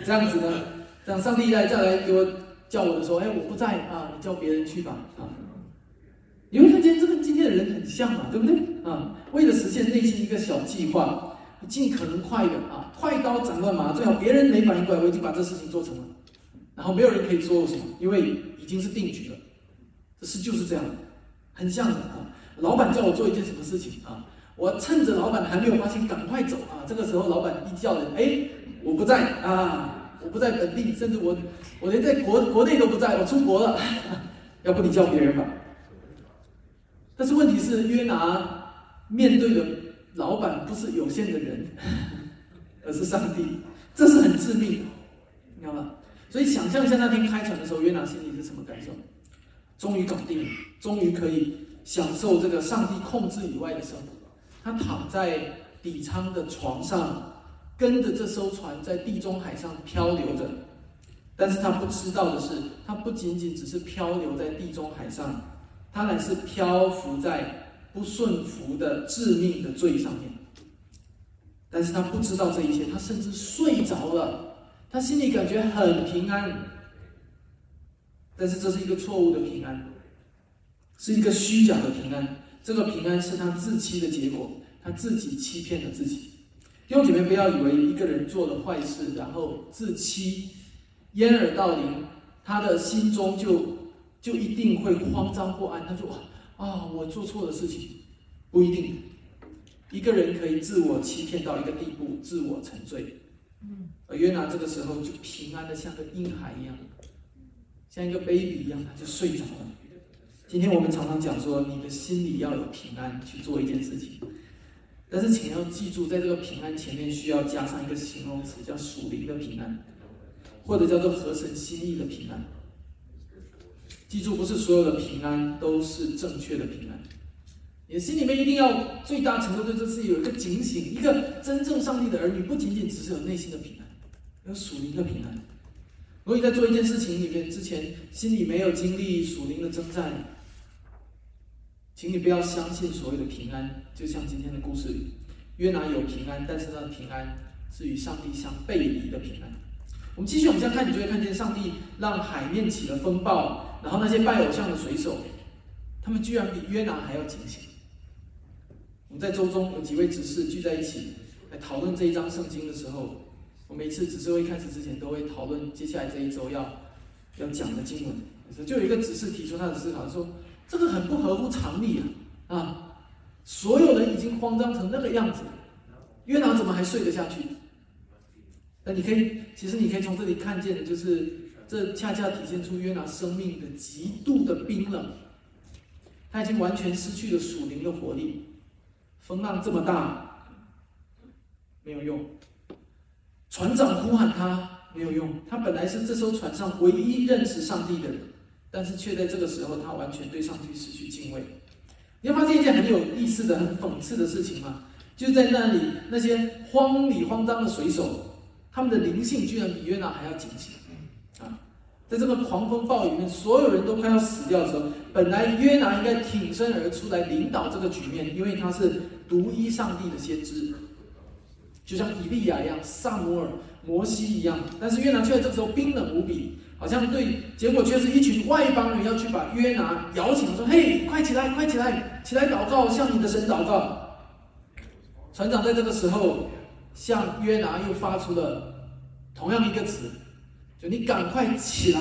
Speaker 1: 这样子呢，让上帝来再来给我叫我的时候，哎，我不在啊，你叫别人去吧，啊。你会看见这跟今天的人很像嘛，对不对？啊，为了实现内心一个小计划，尽可能快的啊，快刀斩乱麻，最好别人没反应过来，我已经把这事情做成了，然后没有人可以说我什么，因为已经是定局了。这事就是这样，很像的啊。老板叫我做一件什么事情啊，我趁着老板还没有发现，赶快走啊。这个时候老板一叫人，哎，我不在啊，我不在本地，甚至我我连在国国内都不在，我出国了，要不你叫别人吧。但是问题是，约拿面对的老板不是有限的人，而是上帝，这是很致命的，你知道吗？所以想象一下那天开船的时候，约拿心里是什么感受？终于搞定了，终于可以享受这个上帝控制以外的生活。他躺在底舱的床上，跟着这艘船在地中海上漂流着。但是他不知道的是，他不仅仅只是漂流在地中海上。他乃是漂浮在不顺服的致命的罪上面，但是他不知道这一切，他甚至睡着了，他心里感觉很平安，但是这是一个错误的平安，是一个虚假的平安，这个平安是他自欺的结果，他自己欺骗了自己。弟兄姐妹，不要以为一个人做了坏事，然后自欺，掩耳盗铃，他的心中就。就一定会慌张不安。他说：“啊，我做错了事情，不一定。一个人可以自我欺骗到一个地步，自我沉醉。嗯而约拿这个时候就平安的像个婴孩一样，像一个 baby 一样，他就睡着了。今天我们常常讲说，你的心里要有平安去做一件事情，但是请要记住，在这个平安前面需要加上一个形容词，叫属灵的平安，或者叫做合神心意的平安。”记住，不是所有的平安都是正确的平安。你心里面一定要最大程度对这事有一个警醒。一个真正上帝的儿女，不仅仅只是有内心的平安，有属灵的平安。如果你在做一件事情里面之前，心里没有经历属灵的征战，请你不要相信所谓的平安。就像今天的故事，约拿有平安，但是他的平安是与上帝相背离的平安。我们继续往下看，你就会看见上帝让海面起了风暴。然后那些拜偶像的水手，他们居然比约拿还要警醒。我们在周中有几位执事聚在一起来讨论这一章圣经的时候，每次执事会开始之前都会讨论接下来这一周要要讲的经文。就有一个执事提出他的思考，说这个很不合乎常理啊！啊，所有人已经慌张成那个样子，约拿怎么还睡得下去？那你可以，其实你可以从这里看见的就是。这恰恰体现出约拿生命的极度的冰冷，他已经完全失去了属灵的活力。风浪这么大，没有用；船长呼喊他，没有用。他本来是这艘船上唯一认识上帝的人，但是却在这个时候，他完全对上帝失去敬畏。你会发现一件很有意思的、很讽刺的事情吗？就在那里，那些慌里慌张的水手，他们的灵性居然比约拿还要警醒啊。在这个狂风暴雨里面，所有人都快要死掉的时候，本来约拿应该挺身而出来领导这个局面，因为他是独一上帝的先知，就像以利亚一样、萨摩尔、摩西一样。但是约拿却在这个时候冰冷无比，好像对，结果却是一群外邦人要去把约拿摇醒，说：“嘿，快起来，快起来，起来祷告，向你的神祷告。”船长在这个时候向约拿又发出了同样一个词。就你赶快起来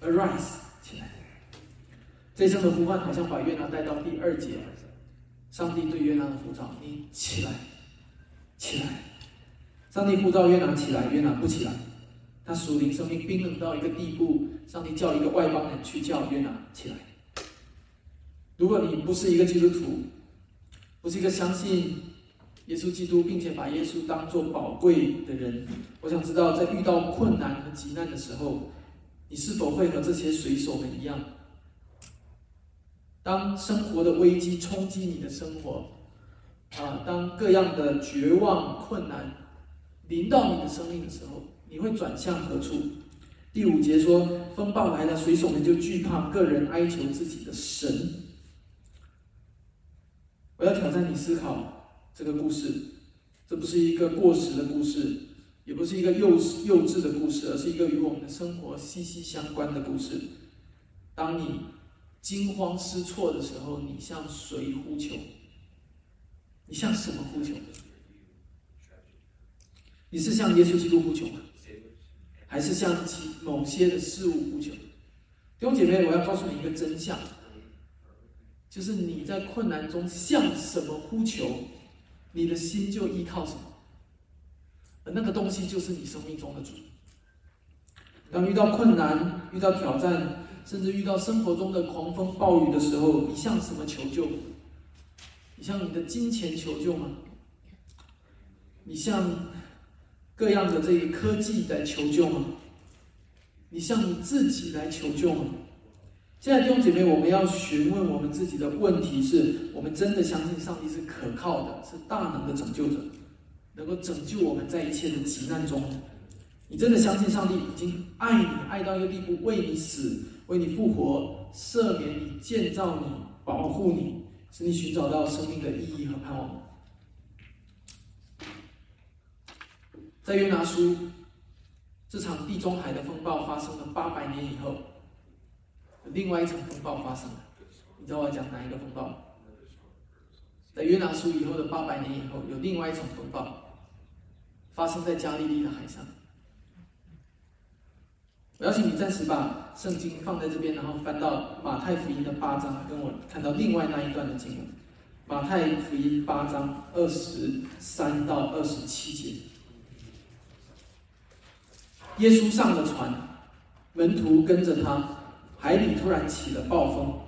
Speaker 1: ，arise 起来。这声的呼唤好像把约拿带到第二节，上帝对约拿的呼召：“你起来，起来！”上帝呼召约拿起来，约拿不起来，他属灵生命冰冷到一个地步，上帝叫一个外邦人去叫约拿起来。如果你不是一个基督徒，不是一个相信耶稣基督并且把耶稣当做宝贵的人，我想知道，在遇到困难和急难的时候，你是否会和这些水手们一样？当生活的危机冲击你的生活，啊，当各样的绝望困难临到你的生命的时候，你会转向何处？第五节说，风暴来了，水手们就惧怕，个人哀求自己的神。我要挑战你思考这个故事，这不是一个过时的故事，也不是一个幼幼稚的故事，而是一个与我们的生活息息相关的故事。当你。惊慌失措的时候，你向谁呼求？你向什么呼求？你是向耶稣基督呼求吗？还是向其某些的事物呼求？弟兄姐妹，我要告诉你一个真相，就是你在困难中向什么呼求，你的心就依靠什么，而那个东西就是你生命中的主。当遇到困难、遇到挑战，甚至遇到生活中的狂风暴雨的时候，你向什么求救？你向你的金钱求救吗？你向各样的这一科技来求救吗？你向你自己来求救吗？现在弟兄姐妹，我们要询问我们自己的问题是：我们真的相信上帝是可靠的，是大能的拯救者，能够拯救我们在一切的急难中？你真的相信上帝已经爱你，爱到一个地步，为你死？为你复活、赦免你、建造你、保护你，使你寻找到生命的意义和盼望。在约拿书，这场地中海的风暴发生了八百年以后，另外一场风暴发生了。你知道我要讲哪一个风暴？在约拿书以后的八百年以后，有另外一场风暴发生在加利利的海上。我邀请你暂时把圣经放在这边，然后翻到马太福音的八章，跟我看到另外那一段的经文。马太福音八章二十三到二十七节，耶稣上了船，门徒跟着他，海里突然起了暴风，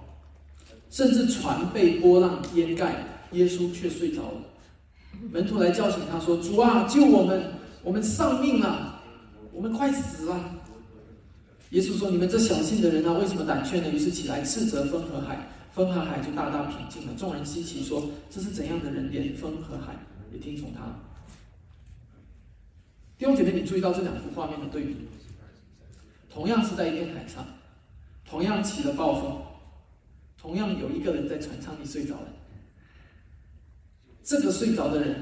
Speaker 1: 甚至船被波浪淹盖，耶稣却睡着了。门徒来叫醒他说：“主啊，救我们！我们丧命了，我们快死了。”耶稣说：“你们这小信的人啊，为什么胆怯呢？”于是起来斥责风和海，风和海就大大平静了。众人稀奇说：“这是怎样的人，连风和海也听从他？”弟兄姐妹，你注意到这两幅画面的对比？同样是在一片海上，同样起了暴风，同样有一个人在船舱里睡着了。这个睡着的人，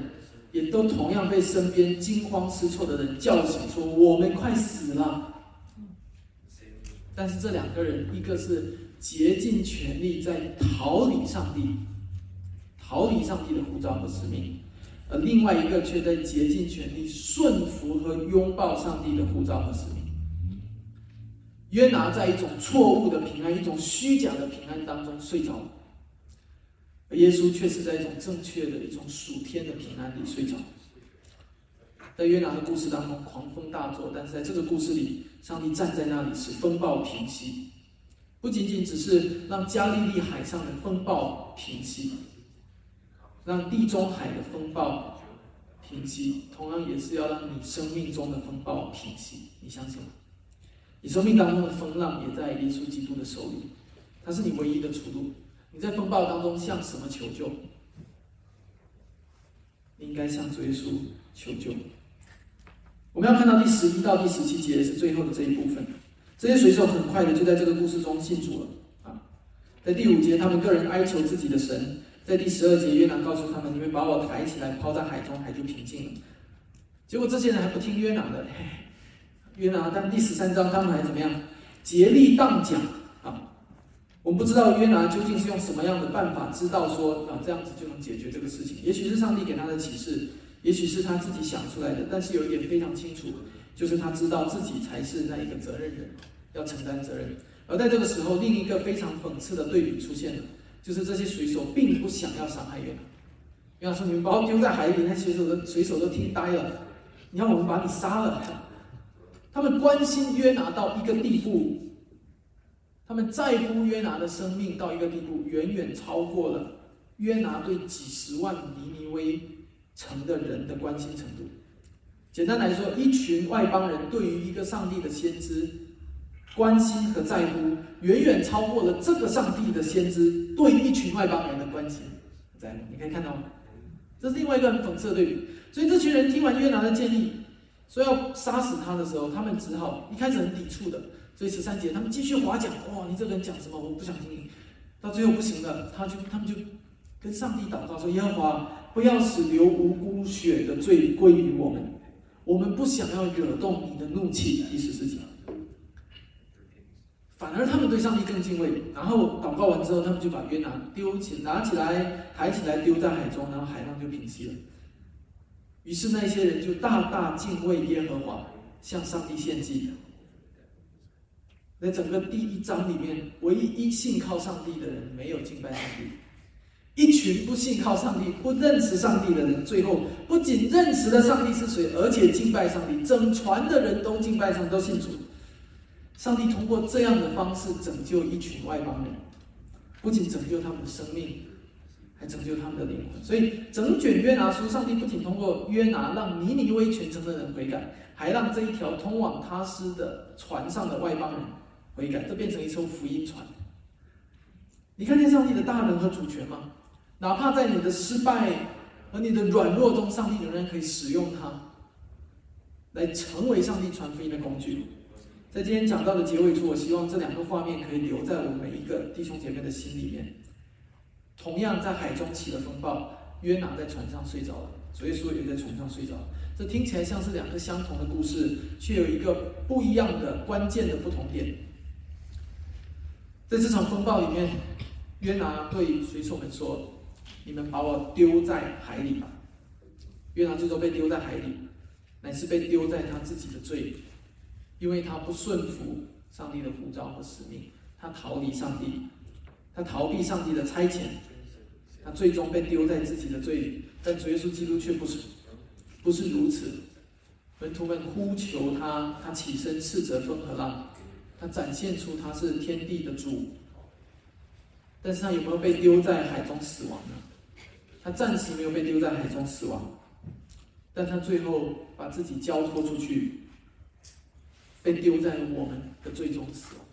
Speaker 1: 也都同样被身边惊慌失措的人叫醒，说：“我们快死了。”但是这两个人，一个是竭尽全力在逃离上帝，逃离上帝的呼召和使命，而另外一个却在竭尽全力顺服和拥抱上帝的呼召和使命。约拿在一种错误的平安、一种虚假的平安当中睡着了，而耶稣却是在一种正确的一种属天的平安里睡着。在约拿的故事当中，狂风大作，但是在这个故事里，上帝站在那里，使风暴平息。不仅仅只是让加利利海上的风暴平息，让地中海的风暴平息，同样也是要让你生命中的风暴平息。你相信吗？你生命当中的风浪也在耶稣基督的手里，他是你唯一的出路。你在风暴当中向什么求救？你应该向主耶稣求救。我们要看到第十一到第十七节是最后的这一部分。这些水手很快的就在这个故事中信主了啊！在第五节，他们个人哀求自己的神；在第十二节，约拿告诉他们：“你们把我抬起来，抛在海中，海就平静了。”结果这些人还不听约拿的，约拿。但第十三章他们还怎么样？竭力荡桨啊！我们不知道约拿究竟是用什么样的办法知道说啊这样子就能解决这个事情？也许是上帝给他的启示。也许是他自己想出来的，但是有一点非常清楚，就是他知道自己才是那一个责任人，要承担责任。而在这个时候，另一个非常讽刺的对比出现了，就是这些水手并不想要伤害约拿。约拿说：“你们把我丢在海里，那些水手的水手都听呆了。你要我们把你杀了？”他们关心约拿到一个地步，他们在乎约拿的生命到一个地步，远远超过了约拿对几十万尼尼微成的人的关心程度。简单来说，一群外邦人对于一个上帝的先知关心和在乎，远远超过了这个上帝的先知对一群外邦人的关心在乎。你可以看到吗？这是另外一个很讽刺的对比。所以这群人听完约拿的建议，说要杀死他的时候，他们只好一开始很抵触的。所以十三节他们继续划桨：“哇，你这个人讲什么？我不想听你。”到最后不行了，他就他们就跟上帝祷告说：“耶和华，不要使流无辜血的罪归于我们。”我们不想要惹动你的怒气，第十四节。反而他们对上帝更敬畏。然后祷告完之后，他们就把约拿丢起，拿起来，抬起来丢在海中，然后海浪就平息了。于是那些人就大大敬畏耶和华，向上帝献祭。那整个第一章里面，唯一信靠上帝的人没有敬拜上帝。一群不信靠上帝、不认识上帝的人，最后不仅认识了上帝是谁，而且敬拜上帝。整船的人都敬拜上，都信主。上帝通过这样的方式拯救一群外邦人，不仅拯救他们的生命，还拯救他们的灵魂。所以整卷约拿书，上帝不仅通过约拿让尼尼微全城的人悔改，还让这一条通往他斯的船上的外邦人悔改，这变成一艘福音船。你看见上帝的大能和主权吗？哪怕在你的失败和你的软弱中，上帝仍然可以使用它，来成为上帝传福音的工具。在今天讲到的结尾处，我希望这两个画面可以留在我们每一个弟兄姐妹的心里面。同样在海中起了风暴，约拿在船上睡着了，主耶稣也在船上睡着了。这听起来像是两个相同的故事，却有一个不一样的关键的不同点。在这场风暴里面，约拿对水手们说。你们把我丢在海里吧。约拿最终被丢在海里，乃是被丢在他自己的罪，因为他不顺服上帝的呼召和使命，他逃离上帝，他逃避上帝的差遣，他最终被丢在自己的罪里。但主耶稣基督却不是，不是如此。门徒们呼求他，他起身斥责风和浪，他展现出他是天地的主。但是他有没有被丢在海中死亡呢？他暂时没有被丢在海中死亡，但他最后把自己交托出去，被丢在了我们的最终死亡。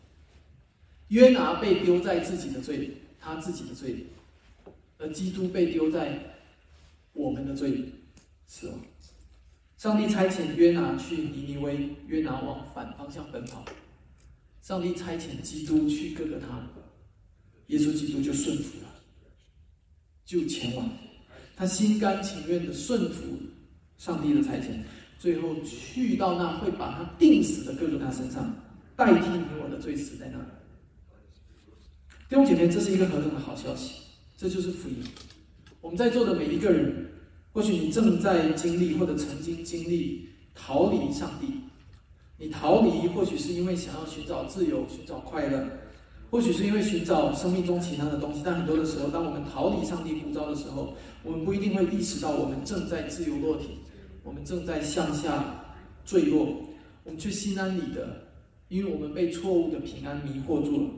Speaker 1: 约拿被丢在自己的罪里，他自己的罪里，而基督被丢在我们的罪里死亡。上帝差遣约拿去尼尼微，约拿往反方向奔跑。上帝差遣基督去各个他，耶稣基督就顺服了。就前往，他心甘情愿的顺服上帝的差遣，最后去到那会把他钉死的哥哥他身上，代替你我的罪死在那。弟兄姐妹，这是一个何等的好消息！这就是福音。我们在座的每一个人，或许你正在经历或者曾经经历逃离上帝，你逃离或许是因为想要寻找自由、寻找快乐。或许是因为寻找生命中其他的东西，但很多的时候，当我们逃离上帝呼召的时候，我们不一定会意识到我们正在自由落体，我们正在向下坠落，我们却心安理得，因为我们被错误的平安迷惑住了。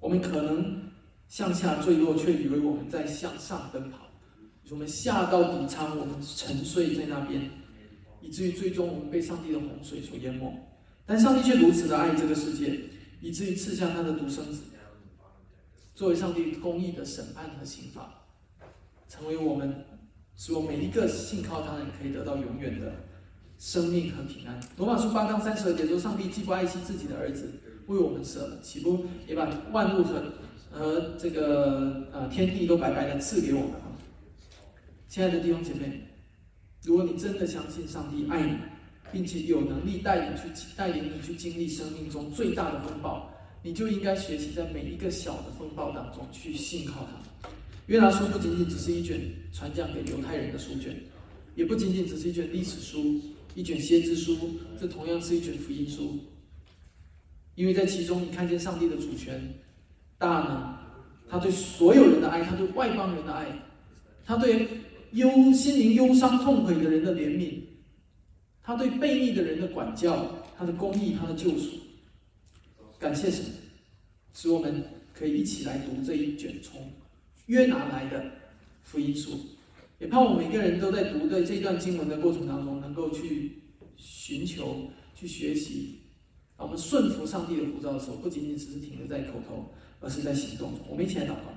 Speaker 1: 我们可能向下坠落，却以为我们在向上奔跑。我们下到底仓，我们沉睡在那边，以至于最终我们被上帝的洪水所淹没。但上帝却如此的爱这个世界。以至于赐下他的独生子，作为上帝公义的审判和刑罚，成为我们，使我每一个信靠他的人可以得到永远的生命和平安。罗马书八章三十二节说：“上帝既不爱惜自己的儿子，为我们舍了，岂不也把万物和和这个呃天地都白白的赐给我们？”亲爱的弟兄姐妹，如果你真的相信上帝爱你，并且有能力带领去带领你去经历生命中最大的风暴，你就应该学习在每一个小的风暴当中去信靠他。约拿书不仅仅只是一卷传讲给犹太人的书卷，也不仅仅只是一卷历史书、一卷先知书，这同样是一卷福音书。因为在其中你看见上帝的主权大能，他对所有人的爱，他对外邦人的爱，他对忧心灵忧伤痛悔的人的怜悯，他对悖逆的人的管教，他的公义，他的救赎。感谢神，使我们可以一起来读这一卷从约拿来的福音书，也盼望每个人都在读的这段经文的过程当中，能够去寻求、去学习。当我们顺服上帝的呼召的时候，不仅仅只是停留在口头，而是在行动中。我们一起来祷告。